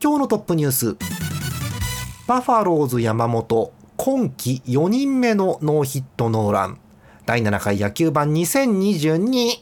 今日のトップニュース。バファローズ山本。今季4人目のノーヒットノーラン。第7回野球版2022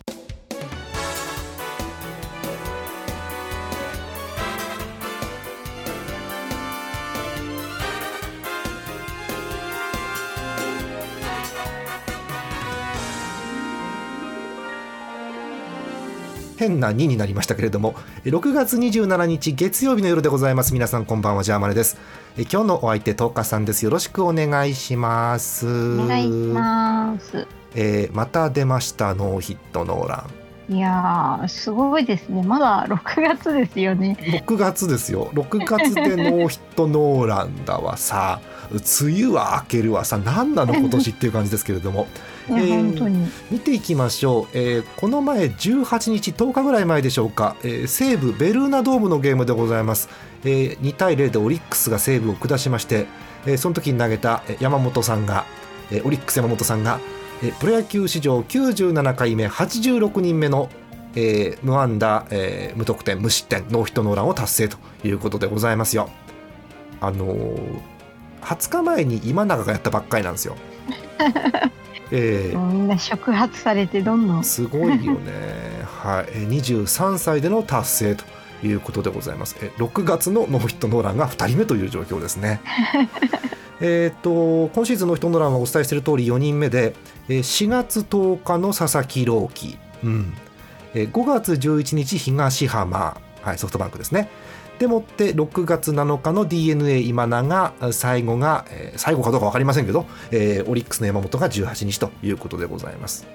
変な2になりましたけれども6月27日月曜日の夜でございます。皆さんこんばんは。ジャーマネです。今日のお相手トーカさんです。よろしくお願いします。お願いします。えー、また出ました。ノーヒットノーランいやすごいですね。まだ6月ですよね。6月ですよ。6月でノーヒットノーランだわさ。梅雨は明けるわさ。何なの今年っていう感じですけれども。えー、見ていきましょう、えー、この前18日10日ぐらい前でしょうか、えー、西武ベルーナドームのゲームでございます、えー、2対0でオリックスが西武を下しまして、えー、その時に投げた山本さんが、えー、オリックス山本さんが、えー、プロ野球史上97回目86人目のえー、無安打、えー、無得点無失点ノーヒットノーランを達成ということでございますよ。あのー、20日前に今永がやったばっかりなんですよ。えー、みんな触発されてどんどん。すごいよね。はい。23歳での達成ということでございます。え6月のノーヒットノーランが2人目という状況ですね。えっと今シーズンのヒットノーランはお伝えしている通り4人目で4月10日の佐々木朗希、うん、5月11日東浜、はい、ソフトバンクですね。でもって6月7日の d n a 今永。最後が、えー、最後かどうか分かりませんけど、えー、オリックスの山本が18日ということでございます。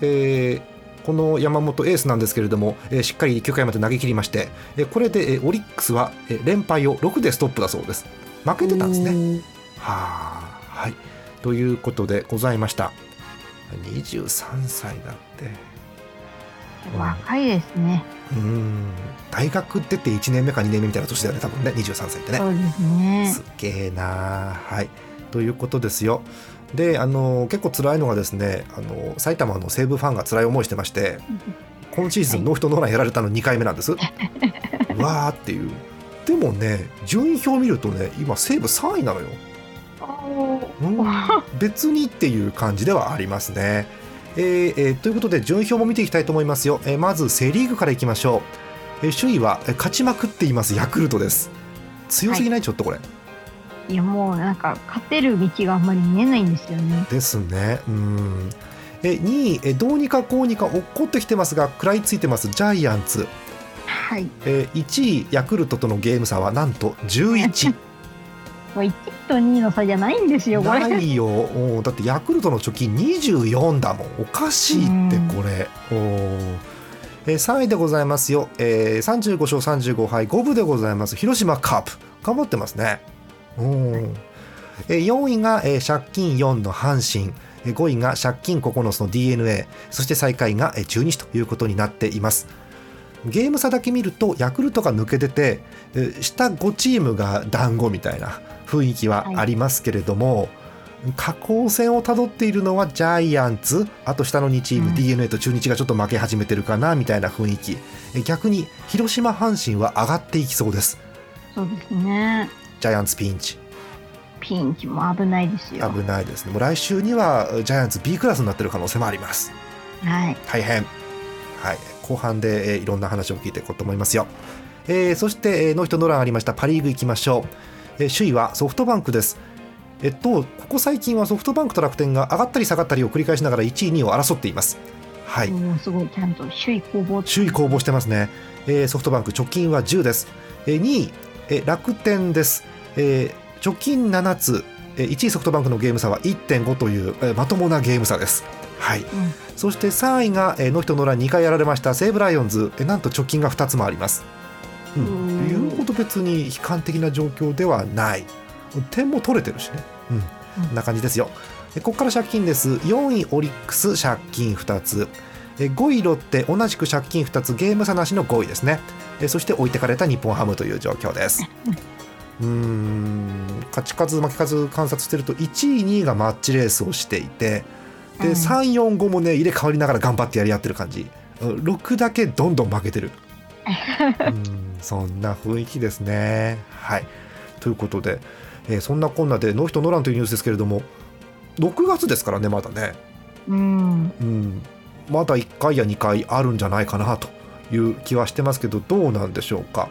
えーこの山本エースなんですけれども、えー、しっかり9回まで投げ切りまして、えー、これで、えー、オリックスは、えー、連敗を6でストップだそうです。負けてたんですね。ははい。ということでございました23歳だって若いですね。うん大学出て1年目か2年目みたいな年だよね多分ね23歳ってね。そうですねすげえなはいということですよ。であの結構辛いのがですねあの埼玉の西武ファンが辛い思いしてまして今シーズンノーヒットノーランやられたの2回目なんです。わーっていう。でもね順位表見るとね今西武3位なのよ。うん、別にっていう感じではありますね。えーえー、ということで順位表も見ていきたいと思いますよ、えー、まずセ・リーグからいきましょう、えー、首位は勝ちまくっていますヤクルトです。強すぎない、はい、ちょっとこれ。い。やもうなんか勝てる道があんまり見えないんですよね。ですね。うん。え2位えどうにかこうにか落っこってきてますが食らいついてますジャイアンツ。はい。え1位ヤクルトとのゲーム差はなんと11 もう1と2の差じゃないんですよこれ。ないよ。だってヤクルトの貯金24だもん。おかしいってこれ。おえー、3位でございますよ、えー、35勝35敗。5分でございます。広島カープ。頑張ってますね。お、えー、4位が、えー、借金4の阪神。5位が借金9つの d n a そして最下位が中日ということになっていますゲーム差だけ見るとヤクルトが抜け出て下5チームが団子みたいな雰囲気はありますけれども、はい、下降線をたどっているのはジャイアンツあと下の2チーム、うん、d n a と中日がちょっと負け始めてるかなみたいな雰囲気。逆に広島阪神は上がっていきそうです。そうですね。ジャイアンツピンチ。ピンチも危ないですよ。危ないですね。もう来週にはジャイアンツ B クラスになってる可能性もあります。はい。大変。はい後半で、えー、いろんな話を聞いていこうと思いますよ、えー、そして、えー、ノーヒットノーランありましたパ・リーグいきましょうえ首位はソフトバンクです。えっと、ここ最近はソフトバンクと楽天が上がったり下がったりを繰り返しながら1位、2位を争っています。はい。すごい、ちゃんと首位攻防。首位攻防してますね。えー、ソフトバンク貯金は10です。えー、2位、えー、楽天です。えー、貯金7つ。えー、1位ソフトバンクのゲーム差は1.5という、えー、まともなゲーム差です。はい、うん、そして3位が、えー、ノーヒットノーラン2回やられました西武ライオンズ、えー、なんと貯金が2つもあります。うん、言うほど別に悲観的な状況ではない。点も取れてるしね、うん、こんな感じですよ。ここから借金です。4位オリックス借金2つ。5位ロッテ同じく借金2つ。ゲーム差なしの5位ですね。そして置いてかれた日本ハムという状況です。うん。勝ち数負け数観察してると1位2位がマッチレースをしていてで、345もね入れ替わりながら頑張ってやり合ってる感じ6だけどんどん負けてる うんそんな雰囲気ですね。はいということで、えーそんなこんなでノーヒットノーランというニュースですけれども6月ですからねまだね、うん。うん、まだ1回や2回あるんじゃないかなという気はしてますけどどうなんでしょうか。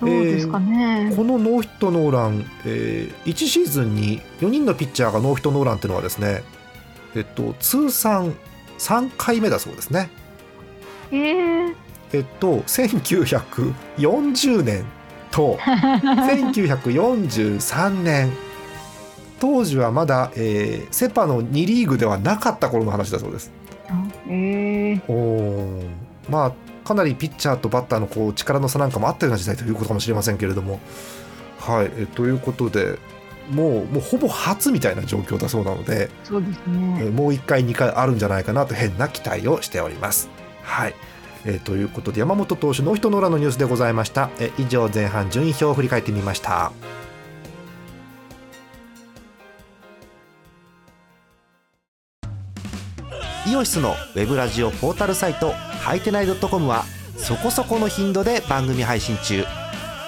どうですかね。このノーヒットノーラン、えー1シーズンに4人のピッチャーがノーヒットノーランっていうのはですね、えっと、通算3回目だそうですね。えー、えっと、1940年と 1943年当時はまだ、えーセ・パの2リーグではなかった頃の話だそうです。えー、おーまあかなりピッチャーとバッターのこう力の差なんかもあったような時代ということかもしれませんけれども。はい、えということでもうもうほぼ初みたいな状況だそうなので、そうですえね。ーもう1回2回あるんじゃないかなと変な期待をしております。はいえーということで山本投手ノーヒットノーランのニュースでございました。えー以上前半順位表を振り返ってみました。イオシスのウェブラジオポータルサイトハイテナイドットコムはそこそこの頻度で番組配信中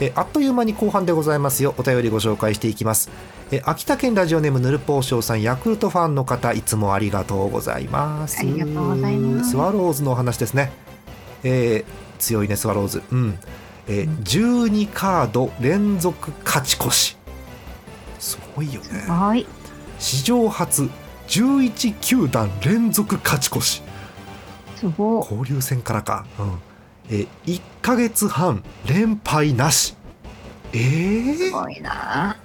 えあっという間に後半でございますよ。お便りご紹介していきます。え秋田県ラジオネームぬるぽうしょうさんヤクルトファンの方いつもありがとうございます。ありがとうございます。スワローズのお話ですね、えー強いねスワローズ。うん、えー12カード連続勝ち越し。すごいよね。はい。史上初11球団連続勝ち越し。すごい。交流戦からか、うんえー、1ヶ月半連敗なし。えー？すごいな。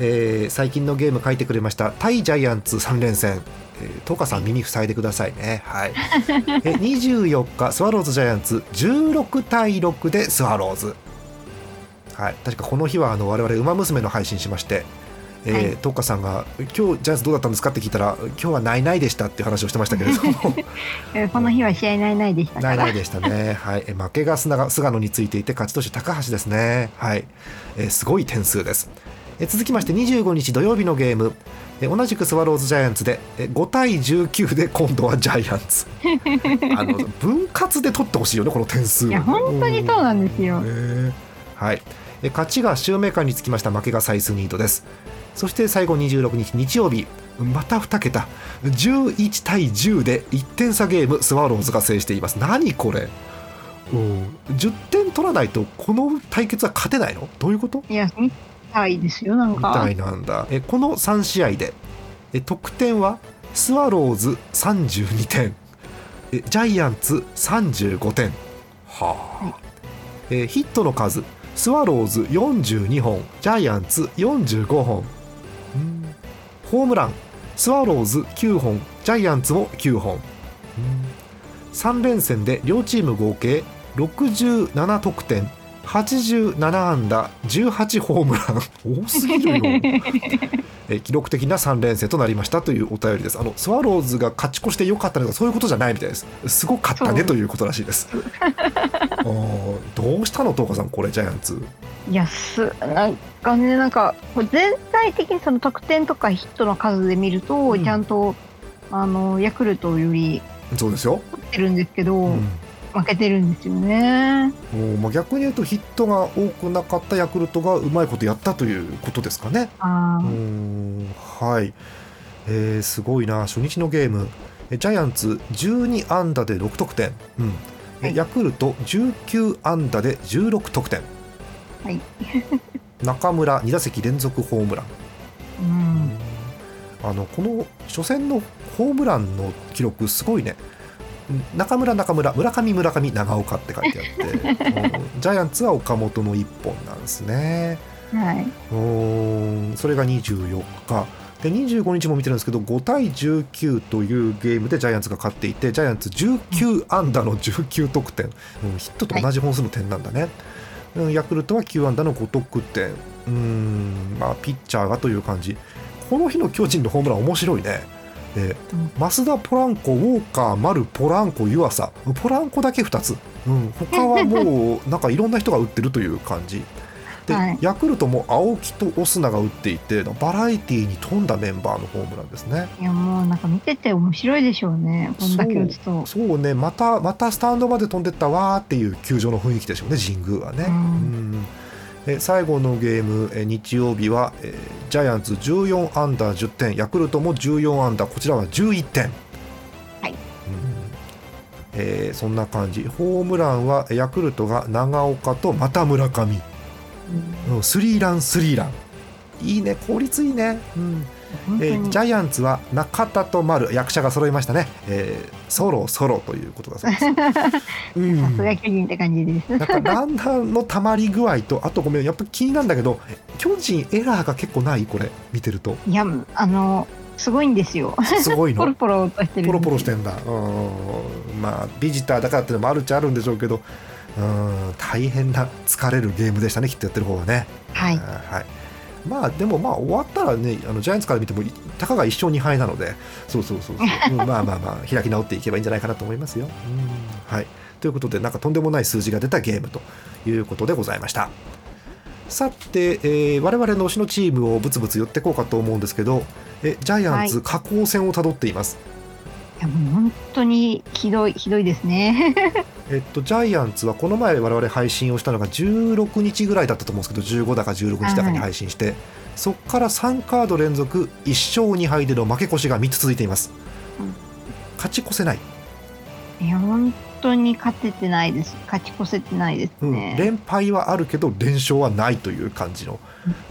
えー最近のゲーム書いてくれました対ジャイアンツ3連戦、えー、トカさん耳塞いでくださいね。はい。え24日スワローズジャイアンツ16対6でスワローズ。はい。確かこの日はあの我々ウマ娘の配信しましてえーはいトカさんが「今日ジャイアンツどうだったんですか?」って聞いたら「今日はないないでした」っていう話をしてましたけれども えーこの日は試合ないないでした。ないないでしたね。はい、え負けが菅が菅野についていて勝ち投手高橋ですね。はい、えーすごい点数です。え続きまして25日土曜日のゲーム。え同じくスワローズジャイアンツでえ5対19で今度はジャイアンツ あの分割で取ってほしいよねこの点数いや、本当にそうなんですよ。ねはいえ勝ちがシューメーカーにつきました負けがサイスニードですそして最後26日日曜日また2桁。11対10で1点差ゲームスワローズが制しています。何これ？うん。10点取らないとこの対決は勝てないの？どういうこと？いや、みたいですよ、なんか。みたいなんだ。えこの3試合でえ得点はスワローズ32点。えジャイアンツ35点。はあ、えヒットの数スワローズ42本ジャイアンツ45本うんホームランスワローズ9本ジャイアンツも9本。3連戦で両チーム合計67得点87安打18ホームラン。多すぎるよ。え記録的な3連戦となりましたというお便りです。あのスワローズが勝ち越してよかったのかそういうことじゃないみたいです。すごかったねということらしいですどうしたの東花さんこれジャイアンツ。いや、す、なんかね、なんか、全体的にその得点とかヒットの数で見ると、うん。ちゃんと、あの、ヤクルトよりそうですよ、取ってるんですけど、うん。負けてるんですよね。もうまあ逆に言うとヒットが多くなかったヤクルトがうまいことやったということですかね。あはい、えーすごいな初日のゲーム。えジャイアンツ12安打で6得点、うん。えはいヤクルト19安打で16得点はい。中村2打席連続ホームラン、うん。あのこの初戦のホームランの記録すごいねうん中村中村村上村上長岡って書いてあってうん ジャイアンツは岡本の1本なんですねはい。うーんそれが24日で25日も見てるんですけど5対19というゲームでジャイアンツが勝っていてジャイアンツ19安打の19得点、うんヒットと同じ本数の点なんだね、うんヤクルトは9安打の5得点。うんまあピッチャーがという感じ。この日の巨人のホームラン面白いね。増田ポランコウォーカー丸ポランコ湯浅。ポランコだけ2つ、うん、他はもうなんかいろんな人が打ってるという感じで、はい。ヤクルトも青木とオスナが打っていてバラエティーに富んだメンバーのホームランですね。いやもうなんか見てて面白いでしょうね。こんだけ打つと。そう。ね。またまたスタンドまで飛んでったわーっていう球場の雰囲気でしょうね神宮はね、うん。うん。え最後のゲームえ日曜日は、えージャイアンツ14アンダー10点ヤクルトも14アンダーこちらは11点えーそんな感じ。ホームランはヤクルトが長岡とまた村上、うん。うん。スリーランスリーラン。いいね。効率いいね、うん。えージャイアンツは中田と丸。役者が揃いましたね、えーそろそろということだそうです、うん。さすが巨人って感じです。なんかランナーのたまり具合とあとごめんやっぱ気になるんだけど巨人エラーが結構ない？これ。見てると。いやあのすごいんですよ。すごいポロのポロとしてるポロポロしてるんだ。うん。まあビジターだからってのもあるっちゃあるんでしょうけどうん大変な疲れるゲームでしたねきっとやってる方はねはいはいまあでもまあ終わったらねあのジャイアンツから見てもたかが1勝2敗なのでそうそうそうそう、うんまあまあまあ開き直っていけばいいんじゃないかなと思いますよ。うんはい、ということでなんかとんでもない数字が出たゲームということでございました。さて、えー我々の推しのチームをブツブツ言っていこうかと思うんですけどえジャイアンツは下降線をたどっています。いやもう本当にひどいひどいですね。えっと、ジャイアンツはこの前我々配信をしたのが16日ぐらいだったと思うんですけど15だか16日だかに配信して、そこから3カード連続1勝2敗での負け越しが3つ続いています、うん。勝ち越せない、いや本当に勝ててないです。勝ち越せてないですうん。ね、連敗はあるけど連勝はないという感じの、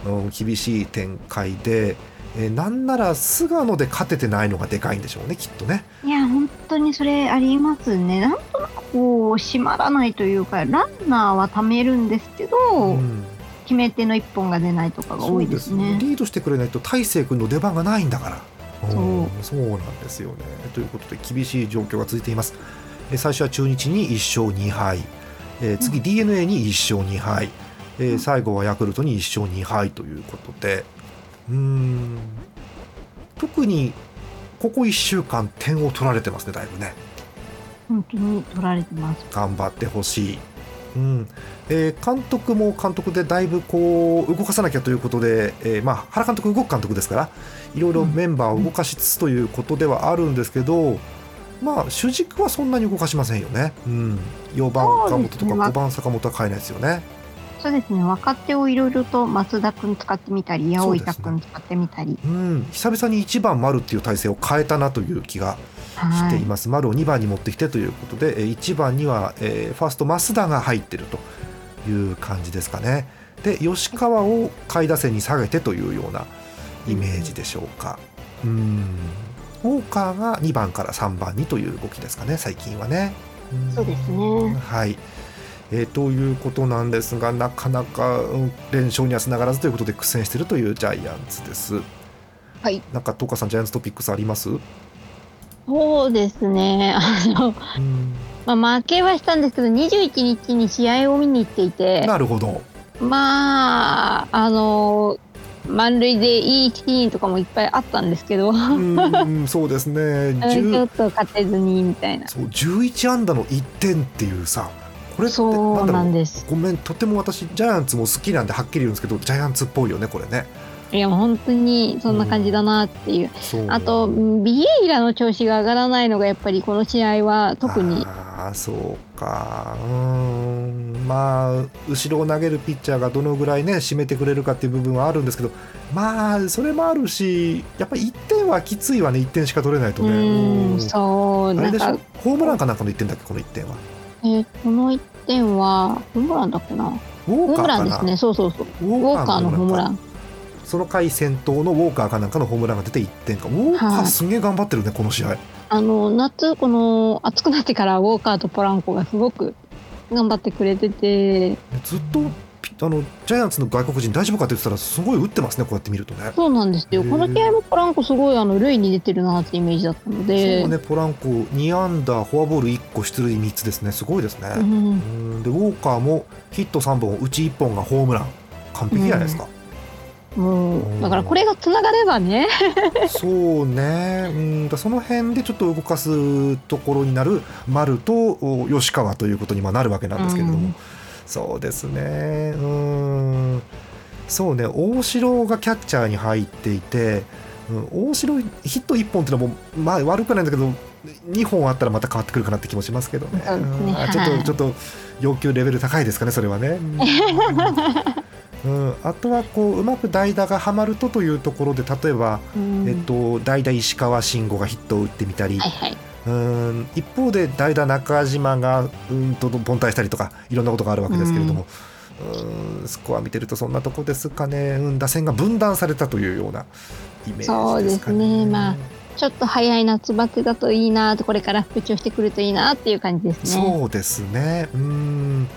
うん厳しい展開で、えーなんなら菅野で勝ててないのがでかいんでしょうねきっとね。いや本当にそれありますね。なんとなくこう締まらないというかランナーは貯めるんですけど、うん。決め手の一本が出ないとかが多いですそうね。リードしてくれないと大勢君の出番がないんだから。そう。んそうなんですよね。ということで厳しい状況が続いています。えー最初は中日に1勝2敗、えー次 d n a に1勝2敗、えー最後はヤクルトに1勝2敗ということでうーん。特にここ1週間点を取られてますねだいぶね。本当に取られてます。頑張ってほしい、うん。えー監督も監督でだいぶこう動かさなきゃということで、えーまあ、原監督動く監督ですからいろいろメンバーを動かしつつということではあるんですけど、まあ主軸はそんなに動かしませんよね、うん、4番岡本とかそうですね5番坂本は変えないですよね。そうですね。若手をいろいろと増田君使ってみたり八百板君使ってみたり、うん、久々に1番丸っていう体制を変えたなという気がしはい。ています、丸を2番に持ってきてということでえー1番には、えーファースト増田が入ってるという感じですかね。で吉川を下位打線に下げてというようなイメージでしょうか。うん。ウォーカーが2番から3番にという動きですかね最近はね。ん。そうですね。はいえーということなんですがなかなかうん連勝にはつながらずということで苦戦しているというジャイアンツです。はい。なんか東川さんジャイアンツトピックスあります？そうですね。あの、うん。まあ、負けはしたんですけど21日に試合を見に行っていて。なるほど。まああの満塁でいいシーンとかもいっぱいあったんですけど、うんそうですね。ちょ10っと勝てずにみたいな。そう11安打の1点っていうさこれってそうなんです。ごめんとても私ジャイアンツも好きなんではっきり言うんですけどジャイアンツっぽいよねこれね。いや本当にそんな感じだなっていう、そう。あとうんビエイラの調子が上がらないのがやっぱりこの試合は特に。ああそうか。うーんまあ後ろを投げるピッチャーがどのぐらいね締めてくれるかっていう部分はあるんですけどまあそれもあるしやっぱり1点はきついわね1点しか取れないとうねんうん。そうなんか。あれでしょ？ホームランかなんかの1点だっけこの1点はえーこの1点はホームランだっけな？ウォホーカーかな？ランですね。そうそうそう。ウウォーカーのホームラかン。その回先頭のウォーカーかなんかのホームランが出て1点か。ウォーカーはいすげえ頑張ってるねこの試合。あの夏この暑くなってからウォーカーとポランコがすごく頑張ってくれてて。ずっとあのジャイアンツの外国人大丈夫かって言ってたらすごい打ってますねこうやって見るとね。そうなんですよ。この試合もポランコすごいあの塁に出てるなってイメージだったので。そうねポランコ2安打フォアボール1個出塁3つですねすごいですね、うんうんでウォーカーもヒット3本うち1本がホームラン完璧じゃないですか、もうだからこれがつながればね。そうね。うん。だその辺でちょっと動かすところになる丸とお吉川ということにまあなるわけなんですけれども、うんそうですね。うん。そうね。大城がキャッチャーに入っていて、うん、大城ヒット1本っていうのもまあ悪くないんだけど2本あったらまた変わってくるかなって気もしますけどね。そうちょっはい。とちょっと要求レベル高いですかねそれはね。うん、あとはこううまく代打がはまるとというところで例えば、うん。えっと、代打石川慎吾がヒットを打ってみたり、はいはい。うん一方で代打中島がうんと凡退したりとかいろんなことがあるわけですけれども、うんスコア見てるとそんなとこですかね、うん、打線が分断されたというようなイメージですかね。そうですねまあちょっと早い夏バテだといいなとこれから復調してくるといいなっていう感じですね。そうですね。うん。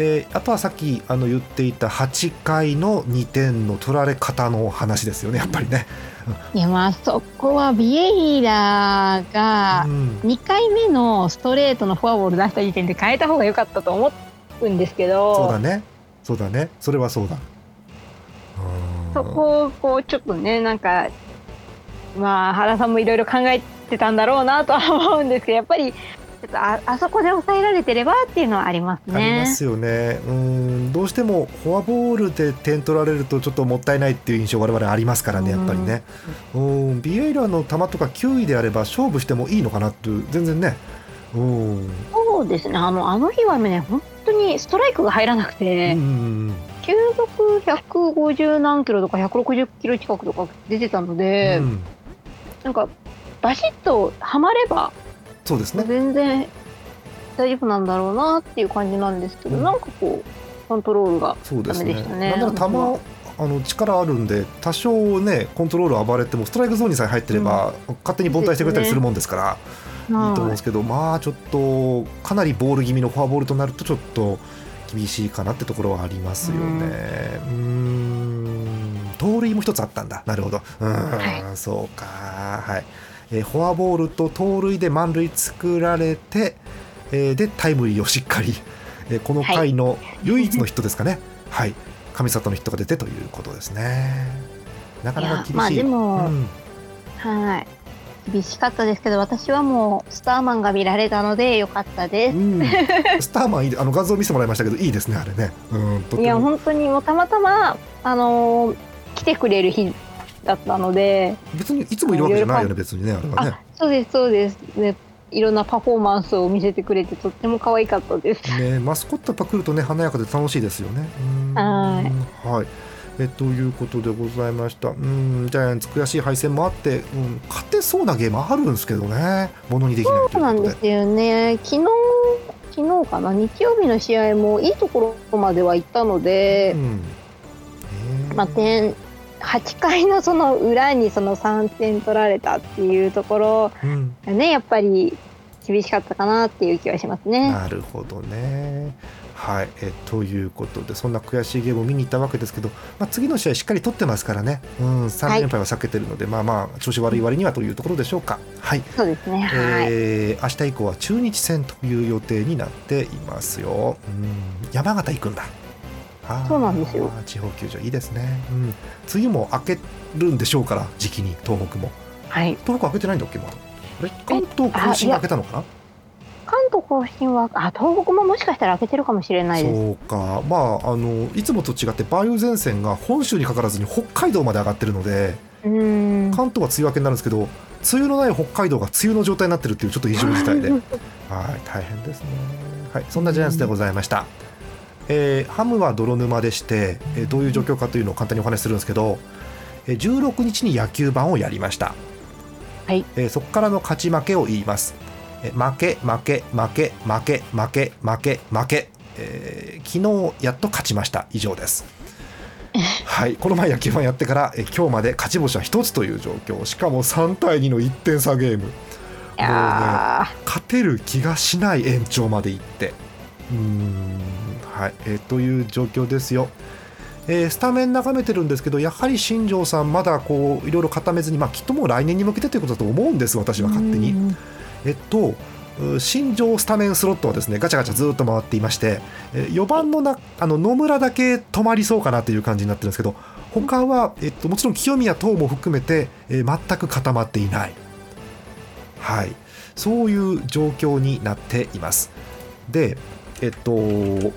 えーあとはさっきあの言っていた8回の2点の取られ方の話ですよね、やっぱりね。いやまあそこはビエイラがうん2回目のストレートのフォアボール出した時点で変えた方が良かったと思うんですけどそうだね。そうだね。それはそうだ。うんそこをこうちょっとねなんかまあ原さんもいろいろ考えてたんだろうなとは思うんですけどやっぱりっとああそこで抑えられてればっていうのはありますありね。ますよね。うん。どうしてもフォアボールで点取られるとちょっともったいないっていう印象我々ありますからね、やっぱりね。うん。ビエイラの球とか球威であれば勝負してもいいのかなっていう全然ね。うん。そうですねあのあの日はね本当にストライクが入らなくうて、ん。球速150何キロとか160キロ近くとか出てたので、うんなんかバシッとはまればそうですね。全然大丈夫なんだろうなっていう感じなんですけど、うんなんかこうコントロールがそうですね。ダメでしたねなんなら球あの力あるんで多少ねコントロール暴れてもストライクゾーンにさえ入ってれば、勝手に凡退してくれたりするもんですからいいと思うんですけど、まあちょっとかなりボール気味のフォアボールとなるとちょっと厳しいかなってところはありますよね。うーん盗塁も一つあったんだ。なるほど。うん、はそうか。はい。えーフォアボールと盗塁で満塁作られて、えーでタイムリーをしっかり、えーこの回の唯一のヒットですかね。はい。上里のヒットが出てということですね。なかなか厳しい。いやまあでもうんはい厳しかったですけど私はもうスターマンが見られたのでよかったでうん、スターマンいいであの画像見せてもらいましたけどいいですねあれね。うん、いや本当にもうたまたまあのー来てくれる日だったので別にいつもいるわけじゃないよね別にねあれはねあ。そうですそうですねいろんなパフォーマンスを見せてくれてとっても可愛かったですねマスコットやっぱ来るとね華やかで楽しいですよね。うんはいはい。えということでございました。うんジャイアンツ悔しい敗戦もあって、うん、勝てそうなゲームあるんですけどねものにできないとそうないんで。ですよね昨日昨日かな？日曜日の試合もいいところまでは行ったので、うんねまあ、点8回のその裏にその3点取られたっていうところうんがねやっぱり厳しかったかなっていう気はしますね。なるほどね。はい、えということでそんな悔しいゲームを見に行ったわけですけど、まあ、次の試合しっかり取ってますからね、うん、3連敗は避けてるので、まあまあ調子悪い割にはというところでしょうか。はい、そうですね。はい。えー明日以降は中日戦という予定になっていますよ。うん、山形行くんだ。そうなんですよ。地方球場いいですね。うん、梅雨も明けるんでしょうから時期に東北も。はい。東北明けてないんだっけまだ。関東甲信明けたのかな？関東甲信はあ東北ももしかしたら開けてるかもしれないです。そうか、まあ、あのいつもと違って梅雨前線が本州にかからずに北海道まで上がってるので。関東は梅雨明けになるんですけど梅雨のない北海道が梅雨の状態になってるっていうちょっと異常事態で はい大変ですね、はい、そんなジャイアンツでございました、えーハムは泥沼でして、えーどういう状況かというのを簡単にお話しするんですけど、えー16日に野球盤をやりました、はい。えーそこからの勝ち負けを言います。えー負け負け負け負け負け負け負け、えー昨日やっと勝ちました。以上です。はい。この前野球盤やってから、えー今日まで勝ち星は一つという状況。しかも3対2の1点差ゲーム。いや勝てる気がしない延長まで行ってうーんはいえー、という状況ですよ。えー、スタメン眺めてるんですけどやはり新庄さんまだこういろいろ固めずに、まあ、きっともう来年に向けてということだと思うんです私は勝手に。えっと新庄スタメンスロットはですねガチャガチャずっと回っていまして4番のなあの野村だけ止まりそうかなという感じになってるんですけど他は、えっと、もちろん清宮等も含めて、えー、全く固まっていない、はい、そういう状況になっています。で、えっと、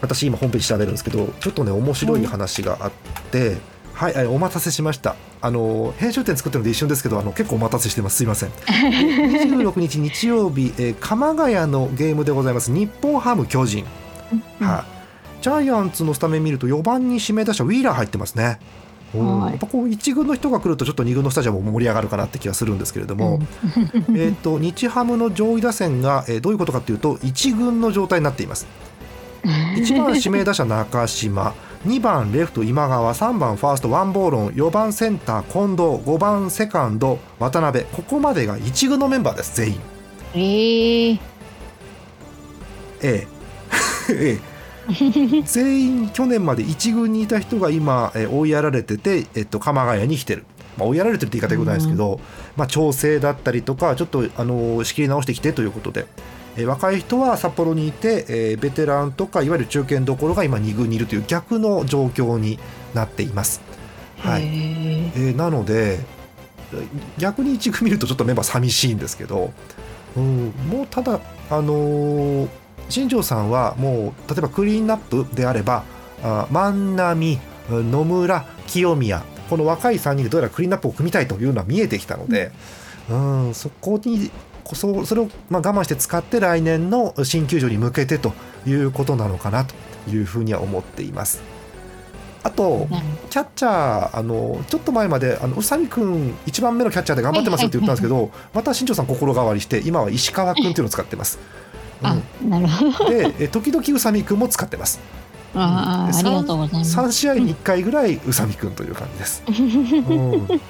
私今ホームページ調べるんですけどちょっとね面白い話があって、はい、はい、お待たせしました。あの編集点作ってるので一瞬ですけどあの結構お待たせしてます。すいません。26日日曜日、えー、鎌ヶ谷のゲームでございます。日本ハム巨人、はい、ジャイアンツのスタメン見ると4番に指名打者ウィーラー入ってますねやっぱこう1軍の人が来るとちょっと2軍のスタジアムも盛り上がるかなって気がするんですけれども、えと 日ハムの上位打線が、えー、どういうことかというと1軍の状態になっています。1番指名打者中島2番レフト今川3番ファーストワンボーロン4番センター近藤5番セカンド渡辺。ここまでが1軍のメンバーです全員。えー、え。ええ 全員去年まで1軍にいた人が今、え追いやられてて、えっと、鎌ヶ谷に来てる、まあ、追いやられてるって言い方よくないですけど、うん、まあ、調整だったりとかちょっとあの仕切り直してきてということで。えー、若い人は札幌にいて、えー、ベテランとかいわゆる中堅どころが今2軍にいるという逆の状況になっています。はい。えー、なので逆に1軍見るとちょっとメンバー寂しいんですけど、うん、もうただ、あのー、新庄さんはもう例えばクリーンナップであればあ万波野村清宮この若い3人でどうやらクリーンナップを組みたいというのは見えてきたので、うん、そこにそそれをま我慢して使って来年の新球場に向けてということなのかなというふうには思っています。あと、キャッチャー、あのちょっと前まであの宇佐美君、1番目のキャッチャーで頑張ってますって言ったんですけど、また新庄さん、心変わりして、今は石川君っていうのを使ってます。うん、なるほどで時々宇佐美君も使ってます。あありがとうございます。3試合に1回ぐらい宇佐美君という感じです。うん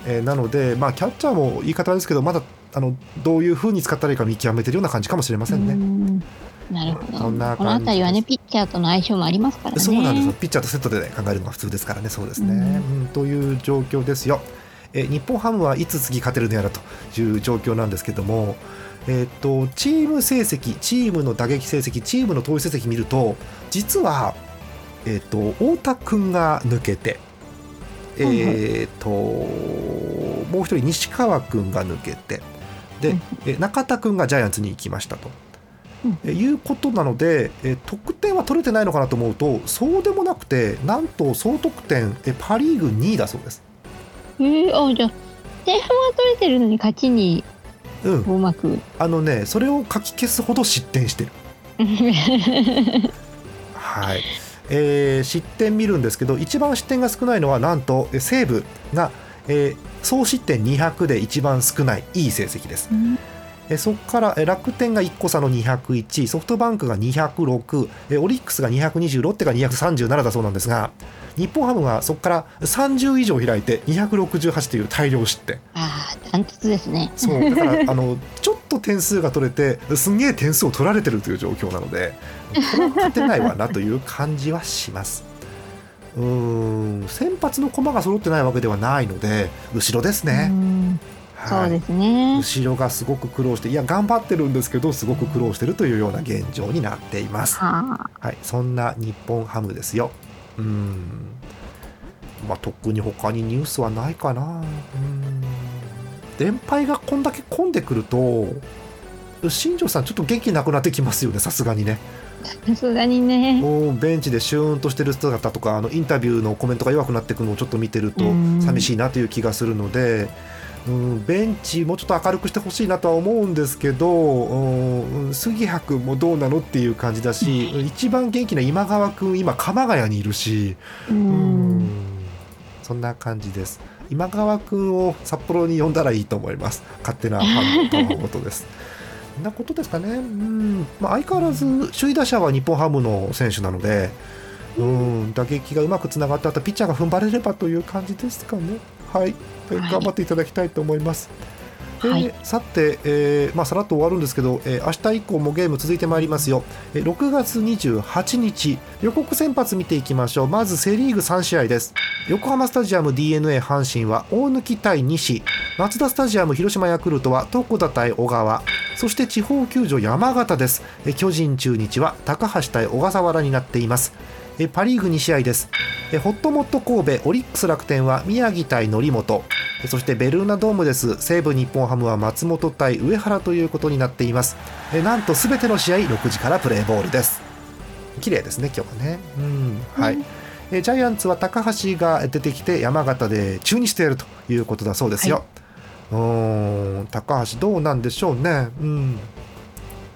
えー、なので、まあ、キャッチャーも言い方ですけどまだあのどういうふうに使ったらいいか見極めてるような感じかもしれませんね。なるほど。この辺りはね、ピッチャーとの相性もありますからね。そうなんですピッチャーとセットで、ね、考えるのが普通ですからね、そうですね。うん、という状況ですよ。え日本ハムはいつ次勝てるのやらという状況なんですけども、えーと、チーム成績、チームの打撃成績、チームの投手成績見ると、実は、えーと、太田君が抜けて、えーと、もう一人、西川君が抜けて、で、え中田君がジャイアンツに行きましたと。えいうことなので、え得点は取れてないのかなと思うとそうでもなくてなんと総得点えパ・リーグ2位だそうです。えー、あじゃあ前半は取れてるのに勝ちにうん、まくあのねそれをかき消すほど失点してる。はい。えー、失点見るんですけど一番失点が少ないのはなんと西武が、えー、総失点200で一番少ないいい成績です、うんえそこから楽天が1個差の201ソフトバンクが206えオリックスが220ロッテが237だそうなんですが日本ハムがそこから30以上開いて268という大量失点。ああダントツですね。そうだから あのちょっと点数が取れてすんげえ点数を取られてるという状況なのでこれは勝てないわなという感じはします。うん先発の駒が揃ってないわけではないので後ろですね。そうですね後ろがすごく苦労していや頑張ってるんですけどすごく苦労してるというような現状になっています。はい、そんな日本ハムですよ。うんまあ特に他にニュースはないかな。うん連敗がこんだけ混んでくると新庄さんちょっと元気なくなってきますよねさすがにね。さすがにねベンチでシューンとしてる姿とかあのインタビューのコメントが弱くなっていくのをちょっと見てると寂しいなという気がするので。うん、ベンチもうちょっと明るくしてほしいなとは思うんですけど、うん、杉谷君もどうなのっていう感じだし、一番元気な今川君今鎌ヶ谷にいるし、うん、そんな感じです。今川君を札幌に呼んだらいいと思います。勝手なファンのことです。なことですかね、うん。まあ、相変わらず首位打者は日本ハムの選手なので、うん、打撃がうまくつながってあとピッチャーが踏ん張れればという感じですかね。はい、頑張っていただきたいと思います。はい。さて、えーまあ、さらっと終わるんですけど、えー明日以降もゲーム続いてまいりますよ、えー6月28日予告先発見ていきましょう。まずセ・リーグ3試合です。横浜スタジアム d n a 阪神は大貫対西。マツダスタジアム広島ヤクルトは床田対小川。そして地方球場山形です。えー巨人中日は高橋対小笠原になっていますえパ・リーグ2試合です。えホットモット神戸オリックス楽天は宮城対則本。えそしてベルーナドームです。西武日本ハムは松本対上原ということになっています。えなんと全ての試合6時からプレーボールです。綺麗ですね今日はね。うんはい、うん。えジャイアンツは高橋が出てきて山形で中にしてやるということだそうですよ、うーん高橋どうなんでしょうね。うん。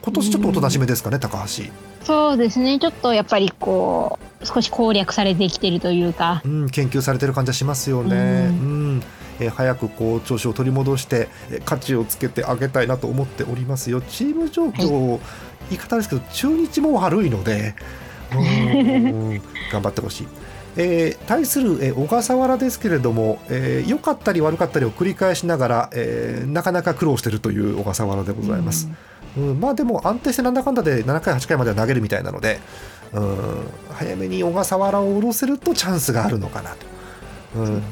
今年ちょっとおとなしめですかね高橋そうですねちょっとやっぱりこう少し攻略されてきてるというかうん、研究されてる感じはしますよね。ううん、えー早くこう調子を取り戻してえー価値をつけてあげたいなと思っておりますよ。チーム状況、言い方ですけど中日も悪いので、うん 頑張ってほしい。えー対する、えー小笠原ですけれども、えー良かったり悪かったりを繰り返しながら、えーなかなか苦労しているという小笠原でございます。うん、まあでも安定してなんだかんだで7回8回までは投げるみたいなので、うん、早めに小笠原を下ろせるとチャンスがあるのかなと。うん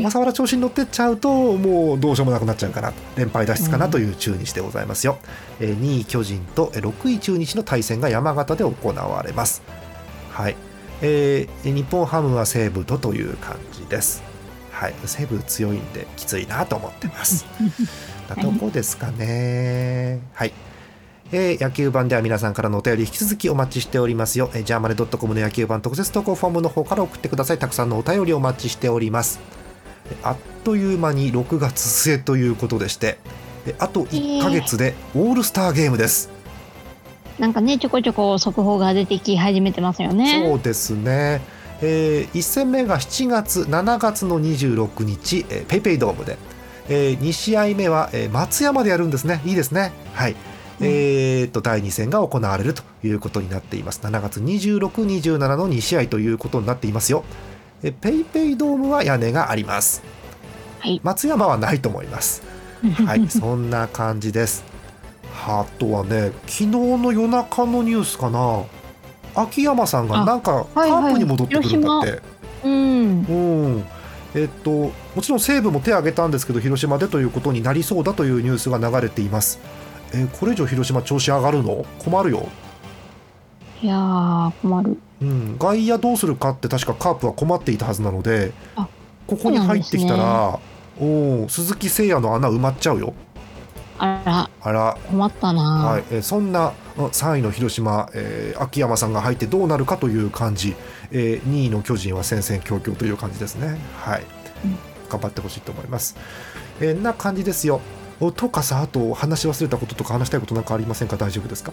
小笠原調子に乗ってっちゃうともうどうしようもなくなっちゃうかな連敗脱出かなという中日でございますよ、えー2位巨人とえー6位中日の対戦が山形で行われます。はい、えー日本ハムは西武とという感じです。はい。西武強いんできついなと思ってます。なとこですかね。はいえー野球版では皆さんからのお便り引き続きお待ちしておりますよ。えージャーマネドットコムの野球版特設投稿フォームの方から送ってください。たくさんのお便りお待ちしております。えーあっという間に6月末ということでして、えーあと1ヶ月でオールスターゲームです。なんかねちょこちょこ速報が出てき始めてますよねそうですね。え1戦目が7月、7月の26日、えー、ペイペイドームで、え2試合目は、えー松山でやるんですね。いいですね。はい。えー、と第2戦が行われるということになっています。7月26、27の2試合ということになっていますよ。えペイペイドームは屋根があります。はい松山はないと思います。はい、そんな感じです。あとはね、昨日の夜中のニュースかな。秋山さんがなんかカはいはいープに戻ってくるんだって。うんうん。えっと、もちろん西武も手を挙げたんですけど広島でということになりそうだというニュースが流れています。えーこれ以上広島調子上がるの？困るよ。いやー困るうん、外野どうするかって確かカープは困っていたはずなのであここに入ってきたら、おお鈴木誠也の穴埋まっちゃうよ。あらあら困ったな、はい、えーそんなうん3位の広島、えー秋山さんが入ってどうなるかという感じ、えー2位の巨人は戦々恐々という感じですね。はい、うん頑張ってほしいと思います。えーな感じですよ。おとかさあと話し忘れたこととか話したいことなんかありませんか？大丈夫ですか？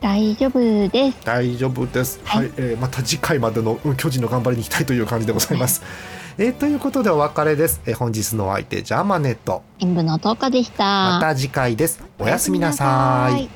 大丈夫です大丈夫です。は、はいいえーまた次回までの、うん巨人の頑張りに行きたいという感じでございます。えーということでお別れです。えー本日のお相手ジャーマネット。演舞の10日でしたまた次回です。おやすみなさい。い